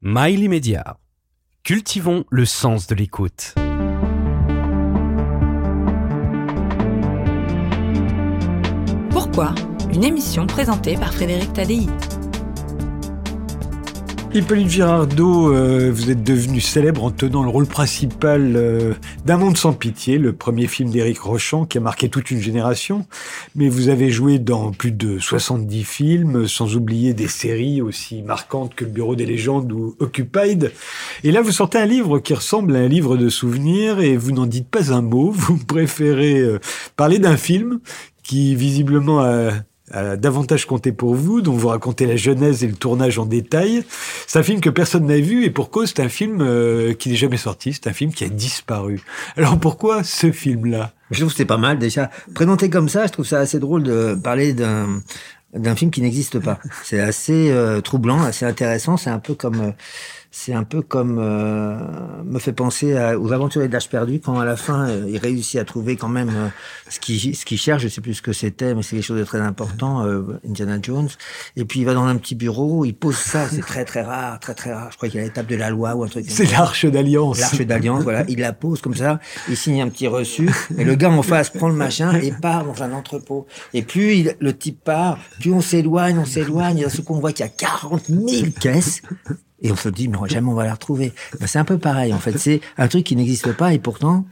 Mail immédiat. Cultivons le sens de l'écoute. Pourquoi Une émission présentée par Frédéric Tadei. Hippolyte Girardot, euh, vous êtes devenu célèbre en tenant le rôle principal euh, d'Un monde sans pitié, le premier film d'Éric Rochant qui a marqué toute une génération. Mais vous avez joué dans plus de 70 films, sans oublier des séries aussi marquantes que Le Bureau des légendes ou Occupied. Et là, vous sortez un livre qui ressemble à un livre de souvenirs et vous n'en dites pas un mot. Vous préférez euh, parler d'un film qui visiblement a davantage compté pour vous, dont vous racontez la genèse et le tournage en détail. C'est un film que personne n'a vu et pour cause, c'est un film euh, qui n'est jamais sorti, c'est un film qui a disparu. Alors pourquoi ce film-là? Je trouve que c'est pas mal déjà. Présenté comme ça, je trouve ça assez drôle de parler d'un d'un film qui n'existe pas. C'est assez euh, troublant, assez intéressant. C'est un peu comme euh, c'est un peu comme euh, me fait penser à, aux aventuriers de l'âge perdu quand à la fin euh, il réussit à trouver quand même euh, ce qu'il ce qu'il cherche. Je sais plus ce que c'était mais c'est quelque chose de très important Indiana Jones. Et puis il va dans un petit bureau il pose ça. C'est très très rare très très rare. Je crois qu'il y a l'étape de la loi ou un truc c'est l'arche d'alliance. L'arche d'alliance voilà. Il la pose comme ça. Il signe un petit reçu. Et le gars en face prend le machin et part dans un entrepôt. Et plus il, le type part plus on s'éloigne on s'éloigne. Et d'un ce qu'on voit qu'il y a 40 000 caisses et on se dit, mais jamais on va la retrouver. Ben, c'est un peu pareil, en fait. C'est un truc qui n'existe pas et pourtant,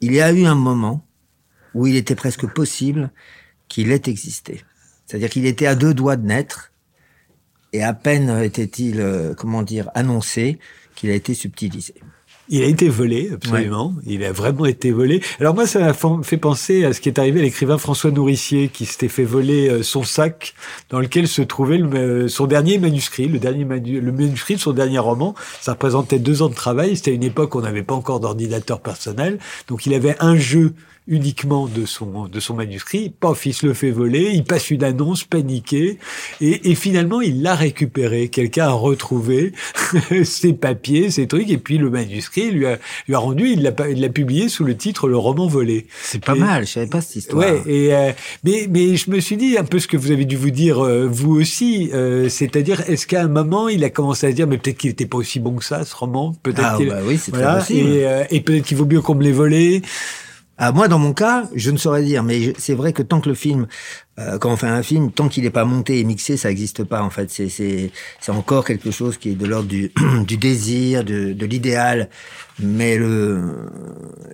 il y a eu un moment où il était presque possible qu'il ait existé. C'est-à-dire qu'il était à deux doigts de naître et à peine était-il, euh, comment dire, annoncé qu'il a été subtilisé. Il a été volé, absolument. Il a vraiment été volé. Alors moi, ça m'a fait penser à ce qui est arrivé à l'écrivain François Nourricier, qui s'était fait voler euh, son sac dans lequel se trouvait euh, son dernier manuscrit, le dernier le manuscrit de son dernier roman. Ça représentait deux ans de travail. C'était une époque où on n'avait pas encore d'ordinateur personnel, donc il avait un jeu uniquement de son de son manuscrit. Paf, il se le fait voler, il passe une annonce paniqué et, et finalement il l'a récupéré. Quelqu'un a retrouvé ses papiers, ses trucs et puis le manuscrit lui a lui a rendu. Il l'a il l'a publié sous le titre Le roman volé. C'est pas mal. Je savais pas cette histoire. Ouais. Et euh, mais mais je me suis dit un peu ce que vous avez dû vous dire euh, vous aussi, euh, c'est-à-dire est-ce qu'à un moment il a commencé à dire mais peut-être qu'il était pas aussi bon que ça ce roman, peut-être ah, bah oui, c'est voilà. Et, et peut-être qu'il vaut mieux qu'on me l'ait volé. Ah, moi, dans mon cas, je ne saurais dire, mais c'est vrai que tant que le film, euh, quand on fait un film, tant qu'il n'est pas monté et mixé, ça n'existe pas. En fait, c'est encore quelque chose qui est de l'ordre du du désir, de de l'idéal, mais le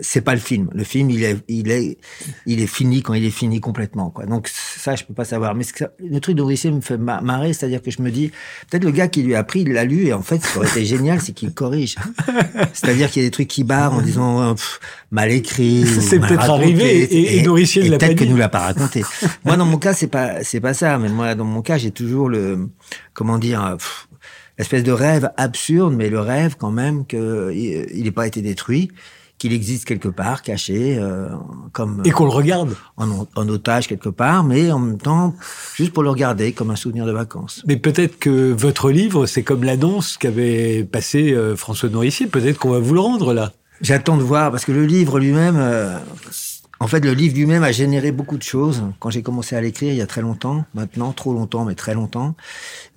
c'est pas le film. Le film, il est il est il est fini quand il est fini complètement. Quoi. Donc ça, je peux pas savoir. Mais le truc d'Odyssée me fait marrer, c'est-à-dire que je me dis peut-être le gars qui lui a appris, il l'a lu et en fait, ce qui aurait été génial, c'est qu'il corrige. C'est-à-dire qu'il y a des trucs qui barrent en disant oh, mal écrit. C'est peut-être arrivé et, et, et ne l'a pas Peut-être que nous l'a pas raconté. Moi, dans mon cas, c'est pas c'est pas ça. Mais moi, dans mon cas, j'ai toujours le comment dire. espèce de rêve absurde, mais le rêve quand même qu'il n'ait pas été détruit, qu'il existe quelque part, caché, euh, comme et qu'on le regarde en, en, otage quelque part, mais en même temps juste pour le regarder comme un souvenir de vacances. Mais peut-être que votre livre, c'est comme l'annonce qu'avait passé euh, François Nourricier. Peut-être qu'on va vous le rendre là. J'attends de voir parce que le livre lui-même, euh, en fait, le livre lui-même a généré beaucoup de choses. Quand j'ai commencé à l'écrire, il y a très longtemps, maintenant, trop longtemps, mais très longtemps,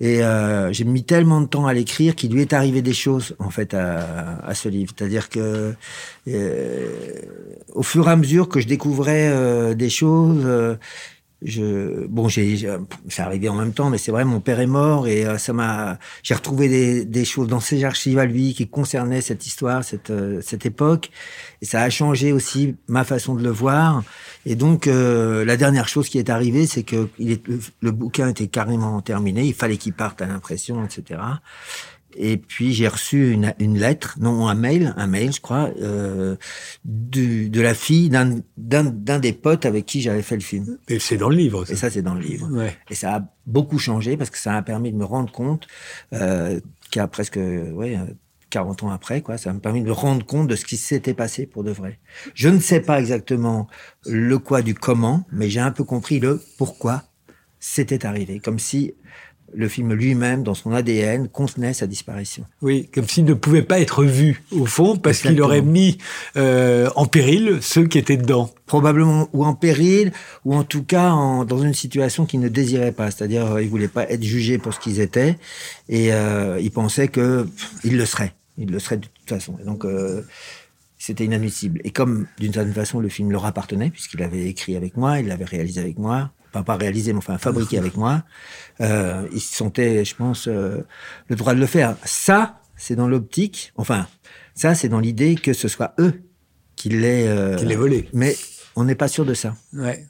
et euh, j'ai mis tellement de temps à l'écrire qu'il lui est arrivé des choses, en fait, à, à ce livre. C'est-à-dire que, euh, au fur et à mesure que je découvrais euh, des choses, je bon j'ai c'est arrivé en même temps mais c'est vrai mon père est mort et euh, ça m'a j'ai retrouvé des, des choses dans ses archives à lui qui concernaient cette histoire cette euh, cette époque. Et ça a changé aussi ma façon de le voir. Et donc euh, la dernière chose qui est arrivée c'est que est, le, bouquin était carrément terminé. Il fallait qu'il parte à l'impression etc et puis j'ai reçu une, une, lettre, non un mail, un mail je crois, euh, de, de la fille d'un, des potes avec qui j'avais fait le film. Et c'est dans le livre. Ça. Et ça c'est dans le livre. Ouais. Et ça a beaucoup changé parce que ça a permis de me rendre compte euh, qu'il y a presque ouais, 40 ans après, quoi, ça m'a permis de me rendre compte de ce qui s'était passé pour de vrai. Je ne sais pas exactement le quoi du comment, mais j'ai un peu compris le pourquoi c'était arrivé. Comme si le film lui-même, dans son ADN, contenait sa disparition. Oui, comme s'il ne pouvait pas être vu, au fond, parce qu'il aurait mis euh, en péril ceux qui étaient dedans. Probablement, ou en péril, ou en tout cas en, dans une situation qu'il ne désirait pas. C'est-à-dire, euh, il voulait pas être jugé pour ce qu'ils étaient, et euh, il pensait que il le serait. Il le serait de toute façon. Et donc, euh, c'était inadmissible. Et comme, d'une certaine façon, le film leur appartenait, puisqu'il avait écrit avec moi, il l'avait réalisé avec moi, enfin pas réalisé, mais enfin fabriqué avec moi, euh, ils se sentaient, je pense, euh, le droit de le faire. Ça, c'est dans l'optique, enfin, ça, c'est dans l'idée que ce soit eux qui l'aient... Euh, Qui l'aient volé. Mais on n'est pas sûr de ça. Ouais.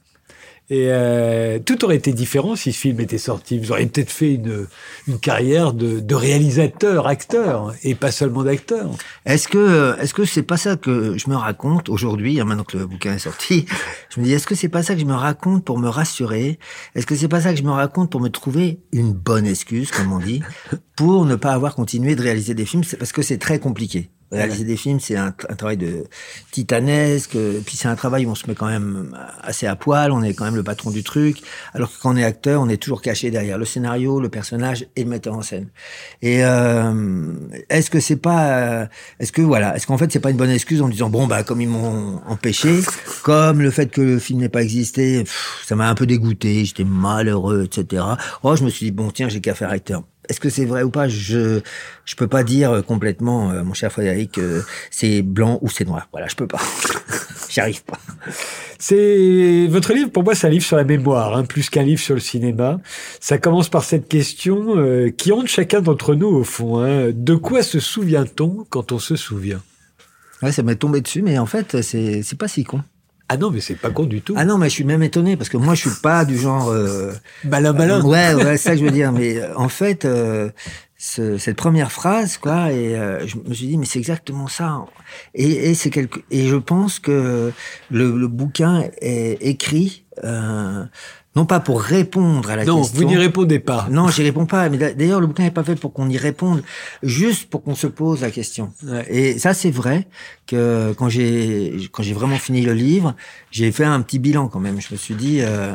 Et euh, tout aurait été différent si ce film était sorti. Vous auriez peut-être fait une, une carrière de, de réalisateur, acteur, et pas seulement d'acteur. Est-ce que est-ce que c'est pas ça que je me raconte aujourd'hui, hein, maintenant que le bouquin est sorti Je me dis est-ce que c'est pas ça que je me raconte pour me rassurer? Est-ce que c'est pas ça que je me raconte pour me trouver une bonne excuse, comme on dit, pour ne pas avoir continué de réaliser des films? C'est parce que c'est très compliqué. Réaliser des films, c'est un, travail de titanesque. et Puis c'est un travail où on se met quand même assez à poil. On est quand même le patron du truc. Alors que quand on est acteur, on est toujours caché derrière le scénario, le personnage et le metteur en scène. Et euh, est-ce que c'est pas, euh, est-ce que voilà, est-ce qu'en fait c'est pas une bonne excuse en disant bon bah comme ils m'ont empêché, comme le fait que le film n'ait pas existé, ça m'a un peu dégoûté. J'étais malheureux, etc. Oh, je me suis dit bon tiens, j'ai qu'à faire acteur. Est-ce que c'est vrai ou pas? Je je peux pas dire complètement, euh, mon cher Frédéric, que c'est blanc ou c'est noir. Voilà, je peux pas. J'y arrive pas. C'est votre livre. Pour moi, c'est un livre sur la mémoire, hein, plus qu'un livre sur le cinéma. Ça commence par cette question euh, qui hante chacun d'entre nous au fond. Hein. De quoi se souvient-on quand on se souvient? Ouais, ça m'est tombé dessus, mais en fait, c'est c'est pas si con. Ah non, mais c'est pas con du tout. Ah non, mais je suis même étonné parce que moi, je suis pas du genre. Euh, malin, malin. ouais, ouais, c'est ça que je veux dire. Mais euh, en fait, euh, ce- cette première phrase, quoi, et euh, je me suis dit, mais c'est exactement ça. Et, et c'est quelque, et je pense que le, le bouquin est écrit euh, non pas pour répondre à la non, question. vous n'y répondez pas. Non, j'y réponds pas. Mais d'a- d'ailleurs, le bouquin n'est pas fait pour qu'on y réponde, juste pour qu'on se pose la question. Ouais. Et ça, c'est vrai que quand j'ai quand j'ai vraiment fini le livre, j'ai fait un petit bilan quand même. Je me suis dit euh,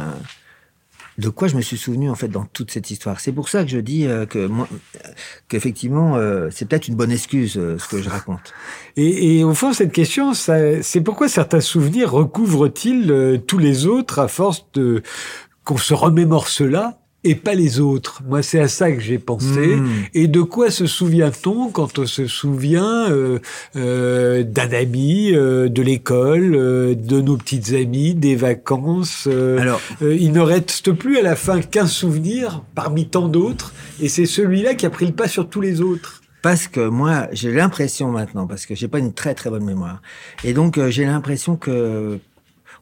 de quoi je me suis souvenu en fait dans toute cette histoire. C'est pour ça que je dis euh, que moi, qu'effectivement, euh, c'est peut-être une bonne excuse euh, ce que je raconte. Et, et au fond, cette question, c'est pourquoi certains souvenirs recouvrent-ils tous les autres à force de qu'on se remémore cela et pas les autres. Moi, c'est à ça que j'ai pensé. Mm. Et de quoi se souvient-on quand on se souvient euh, euh, d'un ami, euh, de l'école, euh, de nos petites amies, des vacances euh, Alors, euh, Il ne reste plus à la fin qu'un souvenir parmi tant d'autres, et c'est celui-là qui a pris le pas sur tous les autres. Parce que moi, j'ai l'impression maintenant, parce que j'ai pas une très très bonne mémoire, et donc j'ai l'impression que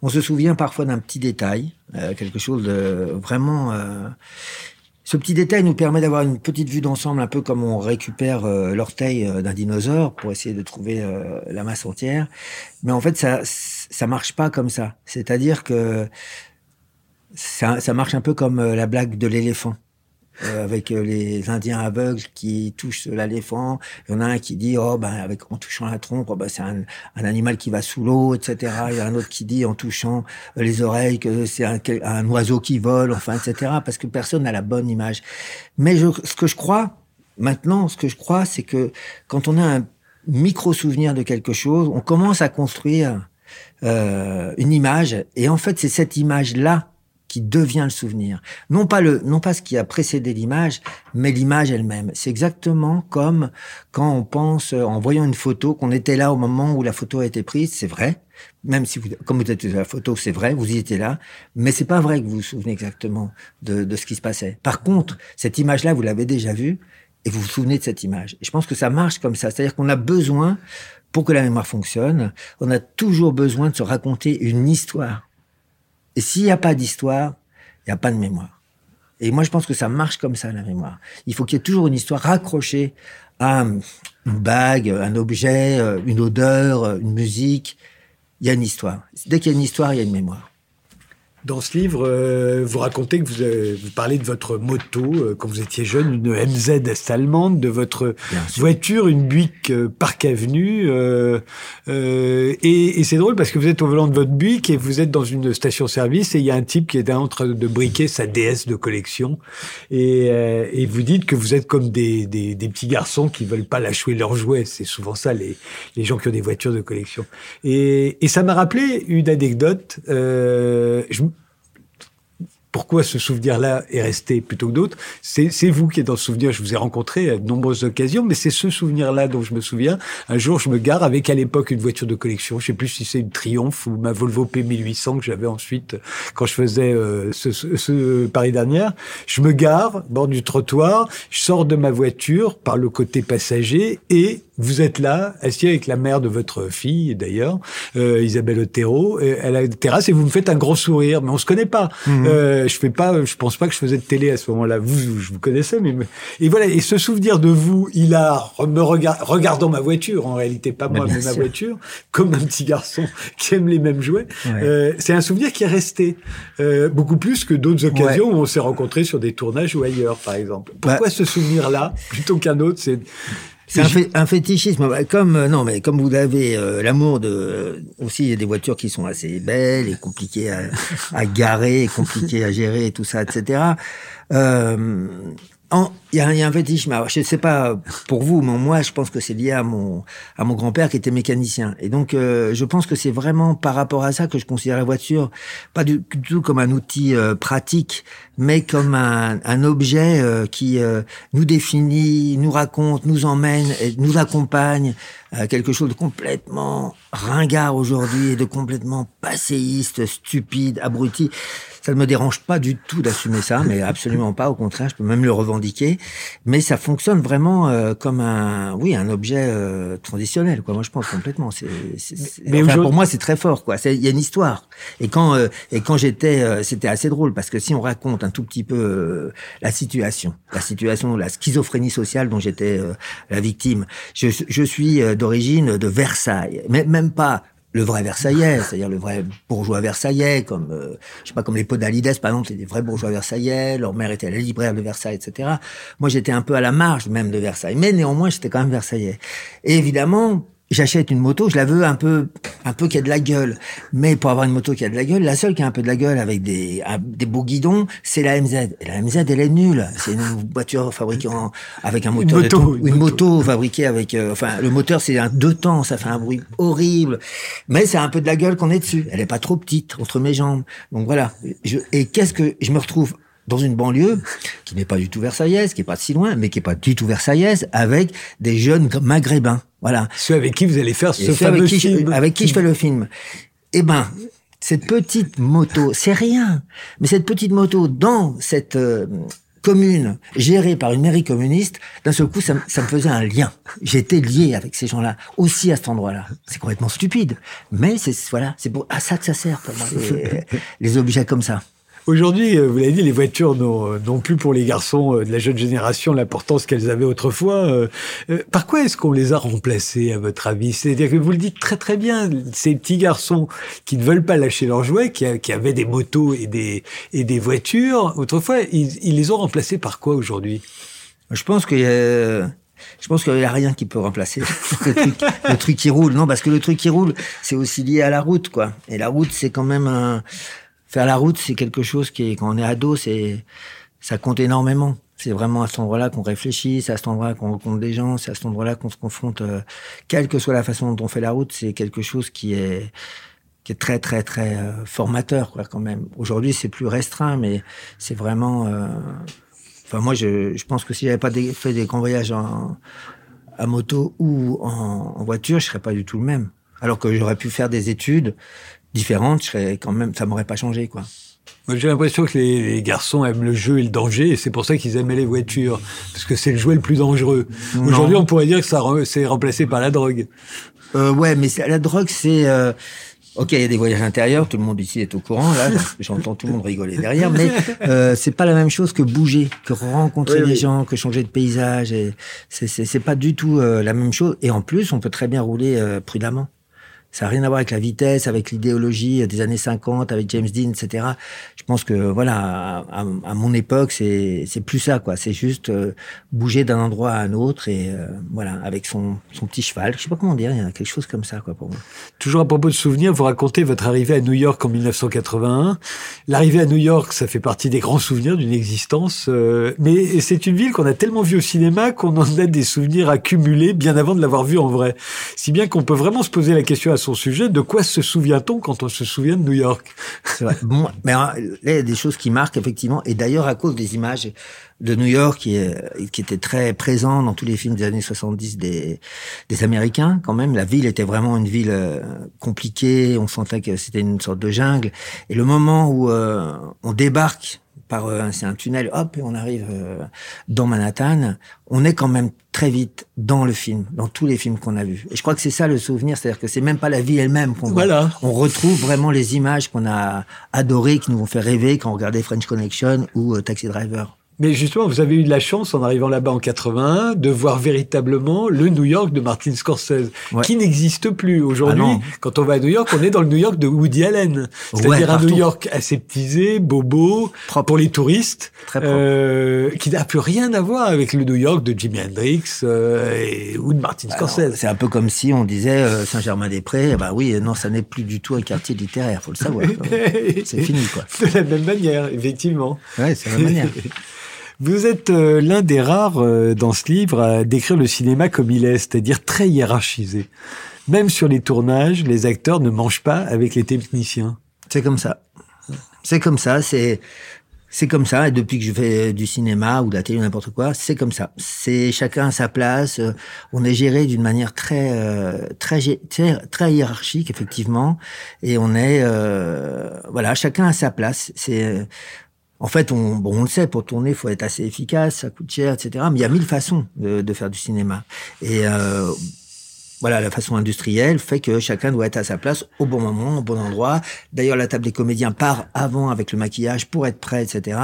on se souvient parfois d'un petit détail, euh, quelque chose de vraiment. euh, ce petit détail nous permet d'avoir une petite vue d'ensemble, un peu comme on récupère euh, l'orteil euh, d'un dinosaure pour essayer de trouver euh, la masse entière. Mais en fait, ça ça marche pas comme ça. C'est-à-dire que ça, ça marche un peu comme la blague de l'éléphant. Euh, avec euh, les Indiens aveugles qui touchent l'éléphant. Il y en a un qui dit, oh, ben, avec, en touchant la trompe, oh, ben, c'est un, un animal qui va sous l'eau, etc. Il y a un autre qui dit, en touchant euh, les oreilles, que c'est un, un oiseau qui vole, enfin, etc. Parce que personne n'a la bonne image. Mais je, ce que je crois, maintenant, ce que je crois, c'est que quand on a un micro-souvenir de quelque chose, on commence à construire euh, une image. Et en fait, c'est cette image-là qui devient le souvenir. Non pas le, non pas ce qui a précédé l'image, mais l'image elle-même. C'est exactement comme quand on pense, euh, en voyant une photo, qu'on était là au moment où la photo a été prise, c'est vrai. Même si vous, comme vous êtes sur la photo, c'est vrai, vous y étiez là, mais c'est pas vrai que vous vous souvenez exactement de, de ce qui se passait. Par contre, cette image-là, vous l'avez déjà vue, et vous vous souvenez de cette image. Et je pense que ça marche comme ça. C'est-à-dire qu'on a besoin, pour que la mémoire fonctionne, on a toujours besoin de se raconter une histoire. Et s'il n'y a pas d'histoire, il n'y a pas de mémoire. Et moi, je pense que ça marche comme ça, la mémoire. Il faut qu'il y ait toujours une histoire raccrochée à une bague, un objet, une odeur, une musique. Il y a une histoire. Dès qu'il y a une histoire, il y a une mémoire. Dans ce livre, euh, vous racontez que vous, euh, vous, parlez de votre moto euh, quand vous étiez jeune, une MZ est allemande, de votre voiture, une Buick Park Avenue. et, et c'est drôle parce que vous êtes au volant de votre Buick et vous êtes dans une station-service et il y a un type qui est en train de briquer sa DS de collection. Et, et vous dites que vous êtes comme des, des, des, petits garçons qui veulent pas lâcher leurs jouets. C'est souvent ça, les, les gens qui ont des voitures de collection. Et, et ça m'a rappelé une anecdote. je, pourquoi ce souvenir-là est resté plutôt que d'autres C'est vous qui êtes dans ce souvenir. Je vous ai rencontré à de nombreuses occasions, mais c'est ce souvenir-là dont je me souviens. Un jour, je me gare avec à l'époque une voiture de collection. Je sais plus si c'est une Triumph ou ma Volvo P1800 que j'avais ensuite quand je faisais euh, ce, ce, ce, Paris dernière. Je me gare bord du trottoir. Je sors de ma voiture par le côté passager et vous êtes là, assis avec la mère de votre fille, d'ailleurs, euh, Isabelle Otero, à la terrasse, et vous me faites un gros sourire, mais on se connaît pas. Mhm. Euh, je fais pas, je pense pas que je faisais de télé à ce moment-là. Vous, je vous connaissais, mais et voilà. Et ce souvenir de vous, il a me regardant ma voiture, en réalité pas moi, mais ma voiture, comme un petit garçon qui aime les mêmes jouets. Euh, c'est un souvenir qui est resté euh, beaucoup plus que d'autres occasions où on s'est rencontrés sur des tournages ou ailleurs, par exemple. Pourquoi bah ce souvenir-là plutôt qu'un autre C'est c'est un, fétichisme. Bah, comme euh, non, mais comme vous avez euh, l'amour de aussi il y a des voitures qui sont assez belles et compliquées à, à garer, compliquées à gérer tout ça, etc. Euh, il y, a, y, a un. Alors, je ne sais pas pour vous, mais moi, je pense que c'est lié à mon à mon grand-père qui était mécanicien. Et donc, euh, je pense que c'est vraiment par rapport à ça que je considère la voiture pas du, tout comme un outil euh, pratique, mais comme un, un objet euh, qui nous définit, nous raconte, nous emmène, et nous accompagne. quelque chose de complètement ringard aujourd'hui et de complètement passéiste, stupide, abruti. Ça ne me dérange pas du tout d'assumer ça, mais absolument pas. Au contraire, je peux même le revendiquer. Mais ça fonctionne vraiment euh, comme un, oui, un objet euh, transitionnel. Quoi. Moi, je pense complètement. C'est, mais enfin, pour moi, c'est très fort. Quoi. Il y a une histoire. Et quand euh, et quand j'étais, c'était assez drôle parce que si on raconte un tout petit peu la situation, la situation, la schizophrénie sociale dont j'étais la victime. Je, je suis d'origine de Versailles, mais même pas le vrai Versaillais, c'est-à-dire le vrai bourgeois versaillais, comme euh, je sais pas comme les Podalides par exemple, c'est des vrais bourgeois versaillais. Leur mère était la libraire de Versailles, etc. Moi, j'étais un peu à la marge même de Versailles, mais néanmoins, j'étais quand même versaillais. Et évidemment, j'achète une moto, je la veux un peu, un peu qui a de la gueule. Mais pour avoir une moto qui a de la gueule, la seule qui a un peu de la gueule avec des, des beaux guidons, c'est la MZ. Et la MZ, elle est nulle. C'est une voiture fabriquée avec un moteur, une moto, fabriquée avec, euh, enfin, le moteur c'est un deux temps, ça fait un bruit horrible. Mais c'est un peu de la gueule qu'on est dessus. Elle est pas trop petite entre mes jambes. Donc voilà. Je, et qu'est-ce que je me retrouve dans une banlieue qui n'est pas du tout versaillaise, qui est pas si loin, mais qui est pas du tout versaillaise, avec des jeunes maghrébins. Voilà. Ceux avec qui vous allez faire ce fameux avec qui film. Je, avec qui je fais le film. Eh ben, cette petite moto, c'est rien, mais cette petite moto dans cette euh, commune gérée par une mairie communiste, d'un seul coup, ça, ça, me faisait un lien. J'étais lié avec ces gens-là, aussi à cet endroit-là. C'est complètement stupide, mais c'est voilà, c'est à ça que ça sert pour moi, les objets comme ça. Aujourd'hui, euh, vous l'avez dit, les voitures n'ont euh, plus pour les garçons euh, de la jeune génération l'importance qu'elles avaient autrefois. Par quoi est-ce qu'on les a remplacées, à votre avis? C'est-à-dire que vous le dites très très bien, ces petits garçons qui ne veulent pas lâcher leurs jouets, qui, avaient des motos et des, et des voitures, autrefois, ils, ils les ont remplacés par quoi aujourd'hui? Je pense qu'il y. Je pense qu'il n'y a rien qui peut remplacer le truc, le truc qui roule. Non, parce que le truc qui roule, c'est aussi lié à la route, quoi. Et la route, c'est quand même un, faire la route, c'est quelque chose qui, est, quand on est ado, c'est, ça compte énormément. C'est vraiment à cet endroit-là qu'on réfléchit, c'est à cet endroit-là qu'on rencontre des gens, c'est à cet endroit-là qu'on se confronte. Euh, quelle que soit la façon dont on fait la route, c'est quelque chose qui est qui est très très très euh, formateur quoi quand même. Aujourd'hui, c'est plus restreint, mais c'est vraiment. Euh, enfin, moi, je, je pense que si j'avais pas fait des grands voyages en, à moto ou en, en voiture, je serais pas du tout le même. Alors que j'aurais pu faire des études différente, je serais quand même, ça m'aurait pas changé, quoi. J'ai l'impression que les, garçons aiment le jeu et le danger, et c'est pour ça qu'ils aimaient les voitures, parce que c'est le jouet le plus dangereux. Aujourd'hui, on pourrait dire que ça c'est remplacé par la drogue. Euh, ouais, mais la drogue, c'est euh, ok, il y a des voyages intérieurs, tout le monde ici est au courant. Là, j'entends tout le monde rigoler derrière, mais euh, c'est pas la même chose que bouger, que rencontrer des gens, que changer de paysage. Et c'est pas du tout euh, la même chose. Et en plus, on peut très bien rouler euh, prudemment. Ça n'a rien à voir avec la vitesse, avec l'idéologie des années 50, avec James Dean, etc. Je pense que voilà, à, mon époque, c'est plus ça, quoi. C'est juste euh, bouger d'un endroit à un autre et euh, voilà, avec son son petit cheval. Je sais pas comment dire, il y a quelque chose comme ça, quoi, pour moi. Toujours à propos de souvenirs, vous racontez votre arrivée à New York en 1981. L'arrivée à New York, ça fait partie des grands souvenirs d'une existence, euh, mais c'est une ville qu'on a tellement vue au cinéma qu'on en a des souvenirs accumulés bien avant de l'avoir vue en vrai. Si bien qu'on peut vraiment se poser la question à son sujet, de quoi se souvient-on quand on se souvient de New York? Bon, mais hein, il y a des choses qui marquent effectivement, et d'ailleurs à cause des images de New York qui, est, qui était très présent dans tous les films des années 70 des, des Américains quand même. La ville était vraiment une ville euh, compliquée, on sentait que c'était une sorte de jungle. Et le moment où euh, on débarque par euh, c'est un tunnel, hop, et on arrive euh, dans Manhattan, on est quand même très vite dans le film, dans tous les films qu'on a vus. Et je crois que c'est ça le souvenir, c'est-à-dire que c'est même pas la vie elle-même qu'on voit. Voilà. On retrouve vraiment les images qu'on a adorées, qui nous ont fait rêver quand on regardait French Connection ou euh, Taxi Driver. Mais justement, vous avez eu de la chance en arrivant là-bas en 81 de voir véritablement le New York de Martin Scorsese, Ouais. qui n'existe plus aujourd'hui. Ah quand on va à New York, on est dans le New York de Woody Allen, c'est-à-dire Ouais, un. New York aseptisé, bobo, Propre. pour les touristes, Très euh, qui n'a plus rien à voir avec le New York de Jimi Hendrix euh, et, ou de Martin Scorsese. C'est un peu comme si on disait euh, Saint-Germain-des-Prés, bah oui, non, ça n'est plus du tout un quartier littéraire, faut le savoir. c'est fini, quoi. De la même manière, effectivement. Ouais, c'est la manière. Vous êtes euh, l'un des rares euh, dans ce livre à décrire le cinéma comme il est, c'est-à-dire très hiérarchisé. Même sur les tournages, les acteurs ne mangent pas avec les techniciens. C'est comme ça. C'est comme ça, c'est c'est comme ça. Et depuis que je fais du cinéma ou de la télé, n'importe quoi, c'est comme ça. C'est chacun à sa place. Euh, On est géré d'une manière très euh, très très hiérarchique effectivement, et on est euh, voilà, chacun à sa place. C'est en fait, on, bon, on le sait, pour tourner, il faut être assez efficace, ça coûte cher, etc. Mais il y a mille façons de, de faire du cinéma. Et euh, voilà, la façon industrielle fait que chacun doit être à sa place au bon moment, au bon endroit. D'ailleurs, la table des comédiens part avant avec le maquillage pour être prêt, etc.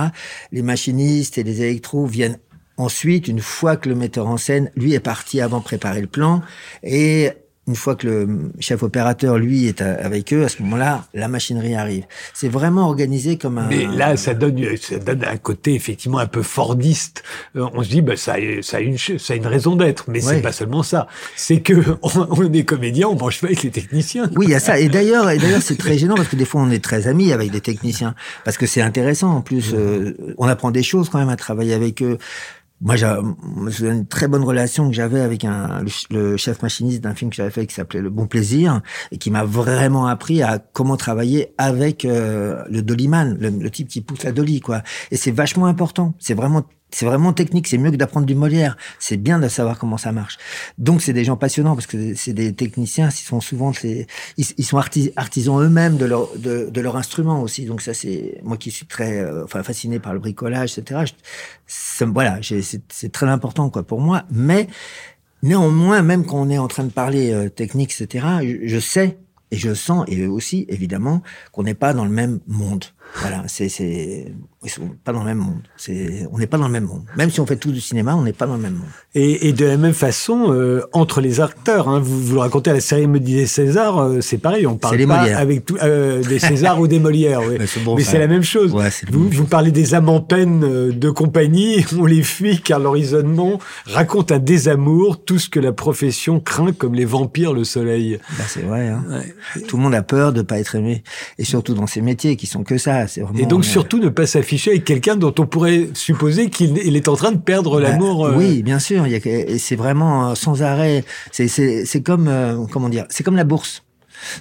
Les machinistes et les électros viennent ensuite, une fois que le metteur en scène, lui, est parti avant préparer le plan. Et une fois que le chef opérateur, lui, est avec eux, à ce moment-là, la machinerie arrive. C'est vraiment organisé comme un... Mais là, ça donne, ça donne un côté effectivement un peu fordiste. Euh, on se dit, bah, ça, a- ça, a une, ça a une raison d'être, mais c'est Ouais. pas seulement ça. C'est que on, on est comédien, on mange pas avec les techniciens. Oui, il y a ça. Et d'ailleurs, et d'ailleurs, c'est très gênant parce que des fois, on est très amis avec des techniciens parce que c'est intéressant. En plus, euh, on apprend des choses quand même à travailler avec eux. Moi, j'ai une très bonne relation que j'avais avec un, le chef machiniste d'un film que j'avais fait qui s'appelait Le Bon Plaisir et qui m'a vraiment appris à comment travailler avec euh, le dollyman, le, le type qui pousse la dolly, quoi. Et c'est vachement important. C'est vraiment c'est vraiment technique, c'est mieux que d'apprendre du Molière. C'est bien de savoir comment ça marche. Donc c'est des gens passionnants parce que c'est des techniciens, ils sont souvent ils, sont arti- artisans eux-mêmes de leur instrument aussi. Donc ça c'est moi qui suis très euh, enfin fasciné par le bricolage, etc. Voilà, c'est très important quoi pour moi. Mais néanmoins, même quand on est en train de parler euh, technique, etc. Je, je sais et je sens et aussi évidemment qu'on n'est pas dans le même monde. Voilà, c'est c'est ils sont pas dans le même monde. C'est on n'est pas dans le même monde. Même si on fait tout du cinéma, on n'est pas dans le même monde. Et, et de la même façon, euh, entre les acteurs, hein, vous, vous le racontez à la cérémonie des Césars, euh, c'est pareil, on parle pas Molières. avec tout, euh, des Césars ou des Molières. oui. Mais c'est bon, Mais c'est la même chose. Ouais, c'est vous, même vous parlez des âmes en peine de compagnie, on les fuit car leur isolement raconte un désamour, tout ce que la profession craint comme les vampires le soleil. Bah, c'est vrai. Hein. Tout le monde a peur de pas être aimé, et surtout dans ces métiers qui sont que ça. C'est vraiment. Et donc surtout ne pas s'afficher avec quelqu'un dont on pourrait supposer qu'il il est en train de perdre Bah, l'amour. euh, Oui, bien sûr. C'est vraiment euh, sans arrêt. C'est comme, euh, comment dire, c'est comme la bourse.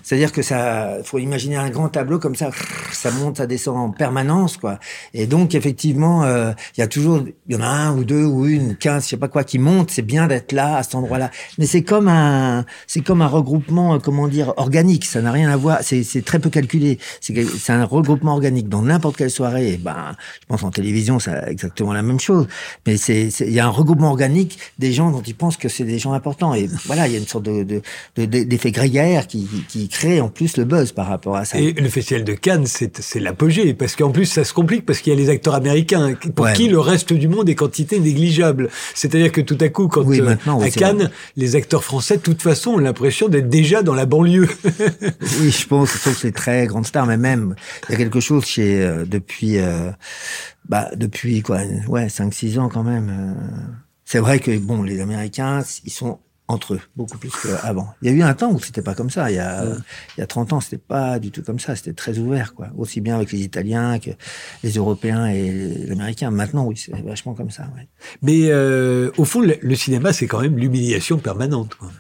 C'est-à-dire que ça, faut imaginer un grand tableau comme ça, ça monte, ça descend en permanence, quoi. Et donc effectivement, euh, il y a toujours, il y en a un ou deux ou une, quinze, je sais pas quoi, qui monte. C'est bien d'être là, à cet endroit-là. Mais c'est comme un, c'est comme un regroupement, euh, comment dire, organique. Ça n'a rien à voir. C'est, très peu calculé. C'est, un regroupement organique dans n'importe quelle soirée. Et ben, je pense en télévision, c'est exactement la même chose. Mais c'est, il y a un regroupement organique des gens dont ils pensent que c'est des gens importants. Et voilà, il y a une sorte de, de, de- d'effet grégaire qui crée en plus le buzz par rapport à ça. Et le festival de Cannes, c'est l'apogée, parce qu'en plus ça se complique, parce qu'il y a les acteurs américains, pour Ouais. qui le reste du monde est quantité négligeable? C'est-à-dire que tout à coup, quand Oui, euh, oui, à Cannes, les acteurs français, de toute façon, ont l'impression d'être déjà dans la banlieue. Oui, je pense, trouve que c'est très grande star, mais même il y a quelque chose chez euh, depuis euh, bah depuis quoi, ouais, 5 6 ans quand même. euh, c'est vrai que bon, les Américains, ils sont entre eux beaucoup plus qu'avant. Il y a eu un temps où c'était pas comme ça, il y a il y a 30 ans, c'était pas du tout comme ça, c'était très ouvert quoi, aussi bien avec les Italiens que les Européens et les Américains. Maintenant, oui, c'est vachement comme ça, ouais. Mais euh, au fond, le, le cinéma, c'est quand même l'humiliation permanente. quoi.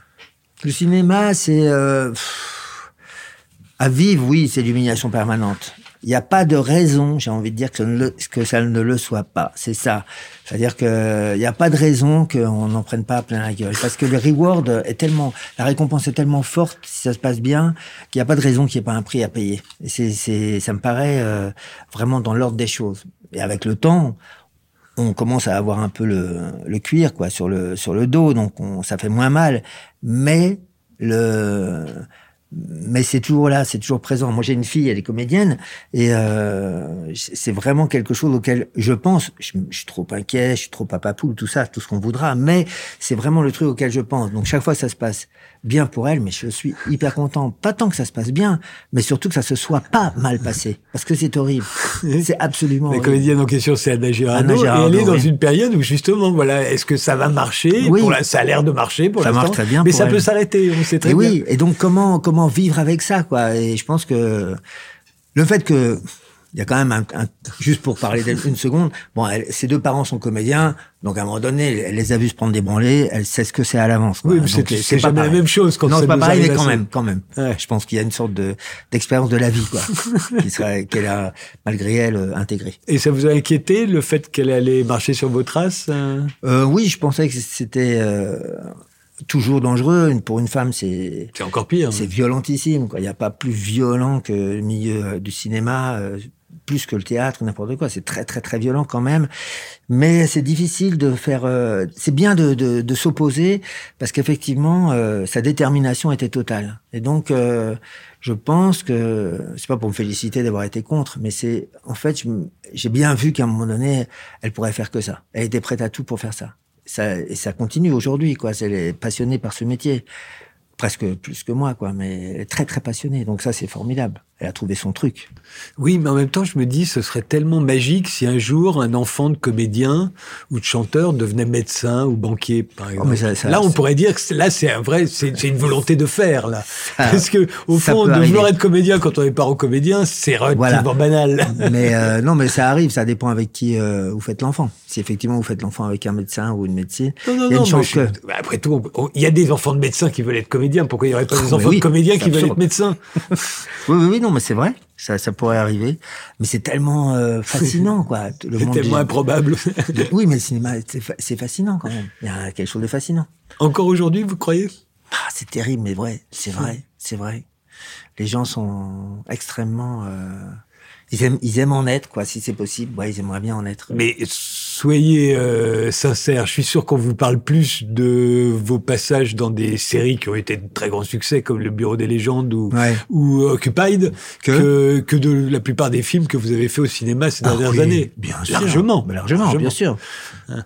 Le cinéma, c'est euh, à vivre, oui, c'est l'humiliation permanente. Il n'y a pas de raison, j'ai envie de dire que le, que ça ne le soit pas. C'est ça. C'est-à-dire que il n'y a pas de raison qu'on n'en prenne pas plein la gueule, parce que le reward est tellement, la récompense est tellement forte si ça se passe bien qu'il n'y a pas de raison qu'il n'y ait pas un prix à payer. Et c'est, ça me paraît euh, vraiment dans l'ordre des choses. Et avec le temps, on commence à avoir un peu le, le cuir quoi sur le sur le dos donc on, ça fait moins mal mais le mais c'est toujours là c'est toujours présent. Moi j'ai une fille elle est comédienne et euh, c'est vraiment quelque chose auquel je pense. Je, suis trop inquiet je suis trop papapoule tout ça tout ce qu'on voudra mais c'est vraiment le truc auquel je pense. Donc chaque fois ça se passe bien pour elle mais je suis hyper content pas tant que ça se passe bien mais surtout que ça se soit pas mal passé parce que c'est horrible c'est absolument La horrible. comédienne en question, c'est Anna Girardot, Anna Girardot, et elle est dans oui. une période où justement, voilà, est-ce que ça va marcher Oui. Pour la- Ça a l'air de marcher pour Ça l'instant, marche très bien mais pour ça elle. peut s'arrêter. On sait très et bien. oui, et donc comment comment vivre avec ça quoi? Et je pense que le fait que il y a quand même un, un- juste pour parler d'elle une seconde. Bon, elle- ses deux parents sont comédiens, donc à un moment donné, elle les a vus se prendre des branlées. Elle sait ce que c'est à l'avance. Oui, c'est- jamais la pareil. même chose quand non, c'est pas pareil, mais quand même, quand même. Ouais. Je pense qu'il y a une sorte de d'expérience de la vie, quoi, qui serait qu'elle a malgré elle euh, intégrée. Et ça vous a inquiété le fait qu'elle allait marcher sur vos traces euh? Euh, oui, je pensais que c'était euh, toujours dangereux. Pour une femme, c'est C'est encore pire. C'est violentissime. quoi. Il n'y a pas plus violent que le milieu euh, du cinéma, plus que le théâtre, n'importe quoi. C'est très très très violent quand même. Mais c'est difficile de faire. euh, c'est bien de, de, de s'opposer parce qu'effectivement, euh, sa détermination était totale. Et donc, euh, je pense que c'est pas pour me féliciter d'avoir été contre, mais c'est en fait, j'ai bien vu qu'à un moment donné, elle pourrait faire que ça. Elle était prête à tout pour faire ça. Ça et ça continue aujourd'hui. Quoi. Elle est passionnée par ce métier presque plus que moi, quoi, mais très très passionnée. Donc ça, c'est formidable. Elle a trouvé son truc. Oui, mais en même temps, je me dis, ce serait tellement magique si un jour un enfant de comédien ou de chanteur devenait médecin ou banquier, par exemple. Oh, mais ça- ça- là, on pourrait dire que là, c'est un vrai, c'est une volonté de faire là, parce que au fond, de vouloir être comédien quand on est parent comédien, c'est relativement banal. mais euh, non, mais ça arrive. Ça dépend avec qui euh, vous faites l'enfant. Si effectivement vous faites l'enfant avec un médecin ou une médecine, Non, non, il y a non. une moi, chance je- que. bah, après tout, il y a des enfants de médecins qui veulent être comédiens. Pourquoi il n'y aurait pas des Oh, enfants oui, de comédiens qui veulent être médecins? Oui, oui, oui, non, mais c'est vrai. Ça, ça pourrait arriver. Mais c'est tellement euh, fascinant, quoi. Le C'est monde tellement du- improbable. Oui, mais le cinéma, c'est fa- c'est fascinant quand même. Il y a quelque chose de fascinant. Encore aujourd'hui, vous croyez? Ah, c'est terrible, mais vrai. C'est vrai, c'est vrai. Les gens sont extrêmement. euh, Ils aiment, ils aiment en être, quoi, si c'est possible. Ouais, ils aimeraient bien en être. Mais soyez euh, sincères, je suis sûr qu'on vous parle plus de vos passages dans des séries qui ont été de très grands succès, comme Le Bureau des légendes ou, Ouais. ou Occupied, Que que, que de la plupart des films que vous avez fait au cinéma ces Ah dernières oui, années. Bien sûr. Largement. Bah, largement, bien sûr.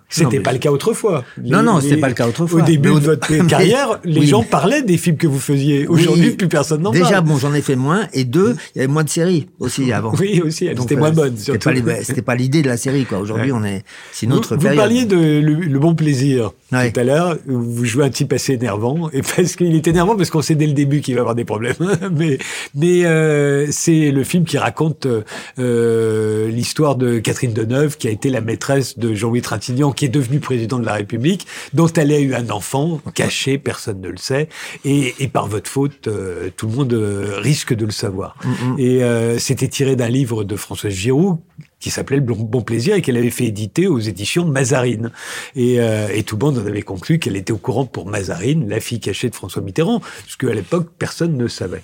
C'était Non, mais- pas le cas autrefois. Non, non, c'était pas le cas autrefois. Au début de votre carrière, les oui. gens parlaient des films que vous faisiez. Aujourd'hui, Oui. plus personne n'en Déjà, parle. bon, j'en ai fait moins. Et deux, il y avait moins de séries aussi avant. Oui, aussi, elle Donc, était euh, moins bonne. C'était surtout. bah, c'était pas l'idée de la série, quoi. Aujourd'hui, Ouais. on est, c'est une Vous, vous parliez de le, le bon plaisir Ouais. tout à l'heure. Vous jouez un type assez énervant et parce qu'il est énervant parce qu'on sait dès le début qu'il va avoir des problèmes. mais mais euh, c'est le film qui raconte euh, euh, l'histoire de Catherine Deneuve qui a été la maîtresse de Jean-Louis Trintignant qui est devenu président de la République dont elle a eu un enfant caché, personne ne le sait et, et par votre faute euh, tout le monde euh, risque de le savoir. Mm, Et euh, c'était tiré d'un livre de Françoise Giroud qui s'appelait Le Bon Plaisir et qu'elle avait fait éditer aux éditions Mazarine. Et, euh, et tout le monde en avait conclu qu'elle était au courant pour Mazarine, la fille cachée de François Mitterrand, ce qu'à l'époque, personne ne savait.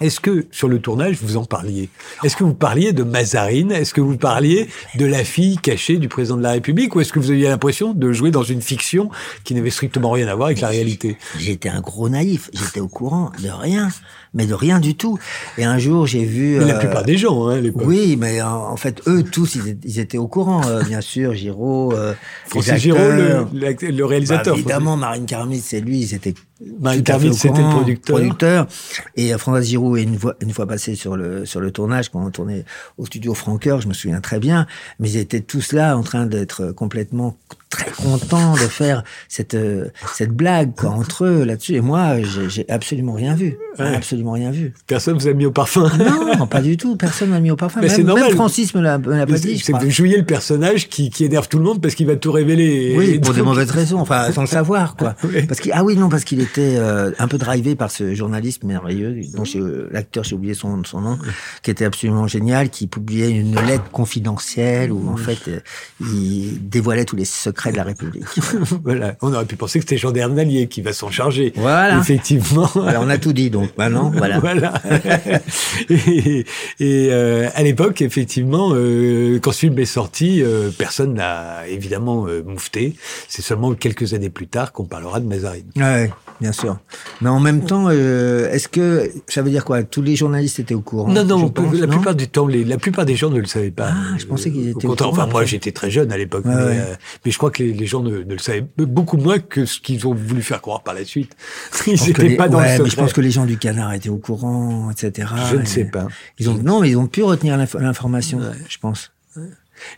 Est-ce que sur le tournage vous en parliez? Est-ce que vous parliez de Mazarine? Est-ce que vous parliez de la fille cachée du président de la République? Ou est-ce que vous aviez l'impression de jouer dans une fiction qui n'avait strictement rien à voir avec la réalité? J'étais un gros naïf. J'étais au courant de rien, mais de rien du tout. Et un jour, j'ai vu. Mais la euh, plupart des gens, hein, l'époque. Oui, mais en, fait, eux tous, ils, étaient- au courant, euh, bien sûr. Giraud, euh, Francis les Giraud, le, le Bah, réalisateur. évidemment, Marine Carmis, c'est lui, ils étaient Marine au c'était le producteur. producteur. Et euh, François Giroud, une fois, passé sur le, sur le tournage, quand on tournait au studio Francoeur, je me souviens très bien, mais ils étaient tous là en train d'être complètement très contents de faire cette, euh, cette blague, quoi, entre eux là-dessus. Et moi, j'ai absolument rien vu. Ouais. Absolument rien vu. Personne vous a mis au parfum. Non, pas du tout. Personne m'a mis au parfum. Mais c'est Même, normal. même Francis me l'a pas dit, C'est vous jouiez le personnage qui, qui énerve tout le monde parce qu'il va tout révéler. Et- Oui, et pour des mauvaises raisons, enfin sans le savoir quoi. Parce qu'il ah oui non parce qu'il était euh, un peu drivé par ce journaliste merveilleux dont euh, l'acteur j'ai oublié son son nom qui était absolument génial qui publiait une lettre confidentielle où en fait euh, il dévoilait tous les secrets de la République. voilà. On aurait pu penser que c'était Jean Dernalier qui va s'en charger. Voilà. Effectivement. voilà, on a tout dit donc maintenant voilà. Voilà. et et, euh, à l'époque, effectivement, euh, quand ce film est sorti, euh, personne n'a évidemment euh, moufté. C'est seulement quelques années plus tard qu'on parlera de Mazarine. Ouais, bien sûr. Mais en même temps, euh, est-ce que ça veut dire quoi? Tous les journalistes étaient au courant Non, non, pense, la non? plupart du temps, les, la plupart des gens ne le savaient pas. Ah, je pensais qu'ils étaient au courant Enfin, moi, j'étais très jeune à l'époque, Ouais, mais, ouais. euh, mais je crois que les, les gens ne, ne le savaient beaucoup moins que ce qu'ils ont voulu faire croire par la suite. Ils n'étaient les- pas dans ouais, le mais je pense que les gens du canard étaient au courant, etc. Je ne sais pas. Ils ont, non, mais ils ont pu retenir l'inf- l'information, je pense.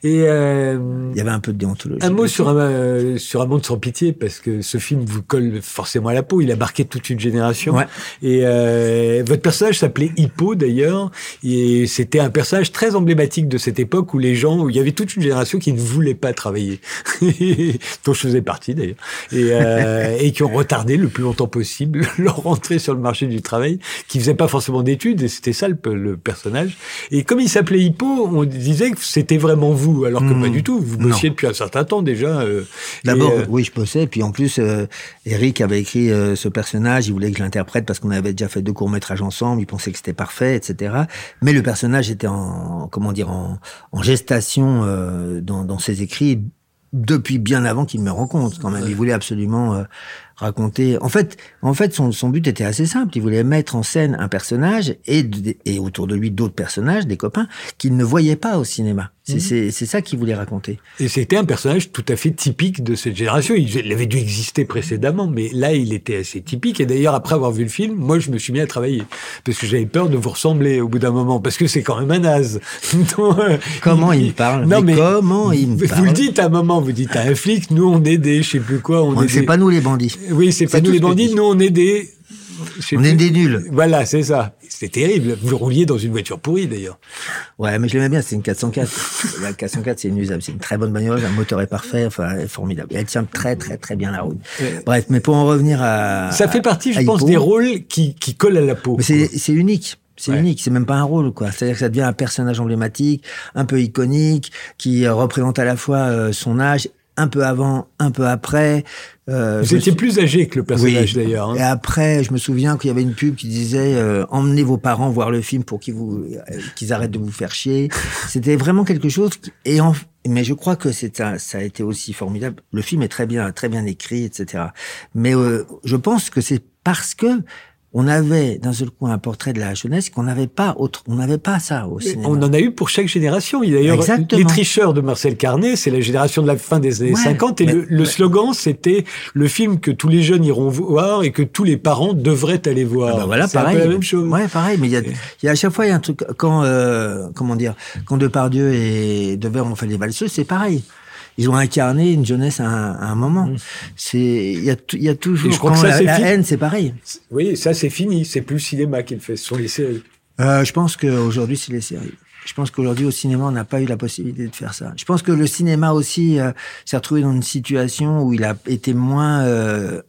Et euh, Il y avait un peu de déontologie. un mot sur un, euh, sur un monde sans pitié, parce que ce film vous colle forcément à la peau. Il a marqué toute une génération. Ouais. Et euh, votre personnage s'appelait Hippo d'ailleurs, et c'était un personnage très emblématique de cette époque où les gens, où il y avait toute une génération qui ne voulait pas travailler, dont je faisais partie d'ailleurs, et, euh, et qui ont retardé le plus longtemps possible leur entrée sur le marché du travail, qui faisaient pas forcément d'études, et c'était ça le, le personnage. Et comme il s'appelait Hippo, on disait que c'était vraiment vous, alors que Hmm. pas du tout. Vous Non. bossiez depuis un certain temps déjà. euh, D'abord, euh, oui, je bossais. Puis en plus, euh, Eric avait écrit euh, ce personnage. Il voulait que je l'interprète parce qu'on avait déjà fait deux courts métrages ensemble. Il pensait que c'était parfait, etc. Mais le personnage était en, comment dire, en, en gestation dans, dans ses écrits depuis bien avant qu'il me rencontre. Quand même, il voulait absolument raconter. En fait, en fait, son, son but était assez simple. Il voulait mettre en scène un personnage et, et autour de lui d'autres personnages, des copains qu'il ne voyait pas au cinéma. C'est c'est- c'est ça qu'il voulait raconter. Et c'était un personnage tout à fait typique de cette génération. Il, il avait dû exister précédemment, mais là, il était assez typique. Et d'ailleurs, après avoir vu le film, moi, je me suis mis à travailler. Parce que j'avais peur de vous ressembler au bout d'un moment. Parce que c'est quand même un naze. Donc, euh, Comment il me parle? Non, Mais mais, comment il me Vous parle? le dites à un moment, vous dites à un flic, nous, on est des, je sais plus quoi, on, ne fait des- pas nous les bandits. Oui, c'est pas nous les bandits, dit. nous, on est des... On est des nuls. Voilà, c'est ça. C'était terrible. Vous rouliez dans une voiture pourrie, d'ailleurs. Ouais, mais je l'aimais bien, c'est une 404. la 404, c'est inusable. C'est une très bonne bagnole, un moteur est parfait, enfin, elle est formidable. Elle tient très, très, très bien la route. Ouais. Bref, mais pour en revenir à. Ça fait partie, je pense, Hippo, des rôles qui, qui collent à la peau. Mais c'est, unique. C'est Ouais. unique, c'est même pas un rôle, quoi. C'est-à-dire que ça devient un personnage emblématique, un peu iconique, qui représente à la fois euh, son âge, un peu avant, un peu après. Euh, Vous étiez suis- plus âgé que le personnage, Oui. d'ailleurs. hein. Et après, je me souviens qu'il y avait une pub qui disait euh, emmenez vos parents voir le film pour qu'ils vous euh, qu'ils arrêtent de vous faire chier. C'était vraiment quelque chose. qui- et en, mais je crois que c'est un- ça a été aussi formidable. Le film est très bien, très bien écrit, etc. Mais euh, je pense que c'est parce que on avait d'un seul coup un portrait de la jeunesse qu'on n'avait pas autre, on n'avait pas ça au cinéma. On en a eu pour chaque génération. D'ailleurs, les tricheurs de Marcel Carnet, c'est la génération de la fin des années Ouais, 50. Et mais- le, le slogan, c'était le film que tous les jeunes iront voir et que tous les parents devraient aller voir. Ah bah voilà, c'est un pareil. peu la même chose. Ouais, pareil. Mais il y a, y a à chaque fois il y a un truc quand euh, comment dire quand Depardieu et Devers ont fait les valseuses, c'est pareil. Ils ont incarné une jeunesse à un, à un moment. C'est il y a y a toujours Mm. Je crois quand que ça, la, la haine, c'est pareil. Oui, ça, c'est fini. C'est plus le cinéma qui le fait. Ce sont les séries. Euh, je pense qu'aujourd'hui c'est les séries. Je pense qu'aujourd'hui au cinéma on n'a pas eu la possibilité de faire ça. Je pense que le cinéma aussi euh, s'est retrouvé dans une situation où il a été moins euh,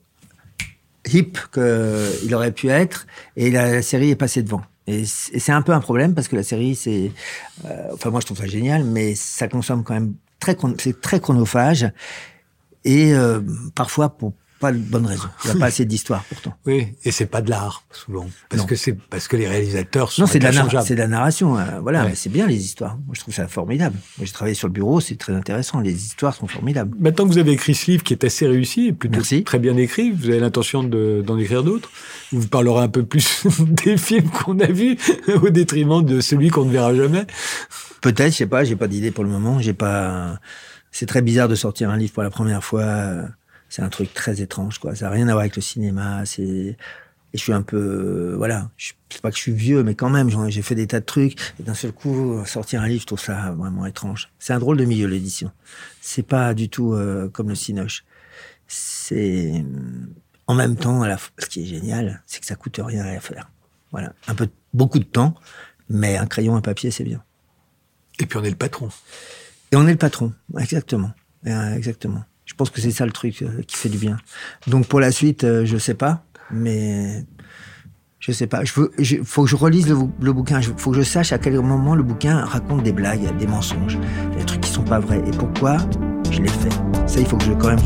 hip qu'il aurait pu être et la, la série est passée devant. Et c'est un peu un problème parce que la série, c'est, euh, enfin moi je trouve ça génial, mais ça consomme quand même très, c'est très chronophage. Et euh, parfois pour pas de bonne raison. Il n'y a pas assez d'histoire pourtant. Oui, et c'est pas de l'art souvent, parce Non. que c'est parce que les réalisateurs sont Non, c'est de, la c'est de la narration. euh, voilà, Ouais. mais c'est bien les histoires. Moi, je trouve ça formidable. Moi, j'ai travaillé sur le bureau, c'est très intéressant. Les histoires sont formidables. Maintenant que vous avez écrit ce livre qui est assez réussi et plutôt Merci. très bien écrit, vous avez l'intention de- d'en écrire d'autres? Vous vous parlerez un peu plus des films qu'on a vus au détriment de celui qu'on ne verra jamais? Peut-être, je sais pas, j'ai pas d'idée pour le moment. J'ai pas. C'est très bizarre de sortir un livre pour la première fois. C'est un truc très étrange, quoi. Ça n'a rien à voir avec le cinéma. C'est. Et je suis un peu, voilà. Je sais pas que je suis vieux, mais quand même, j'ai fait des tas de trucs. Et d'un seul coup, sortir un livre, je trouve ça vraiment étrange. C'est un drôle de milieu l'édition. C'est pas du tout euh, comme le cinoche. C'est en même temps, à la f- ce qui est génial, c'est que ça coûte rien à faire. Voilà, un peu, beaucoup de temps, mais un crayon, un papier, c'est bien. Et puis on est le patron. Et on est le patron, exactement. Euh, exactement. Je pense que c'est ça le truc euh, qui fait du bien. Donc pour la suite, euh, je sais pas, mais je sais pas. Je veux, je- faut que je relise le, bou- le bouquin. Il faut que je sache à quel moment le bouquin raconte des blagues, des mensonges, des trucs qui sont pas vrais. Et pourquoi je l'ai fait? Ça, il faut que je quand même.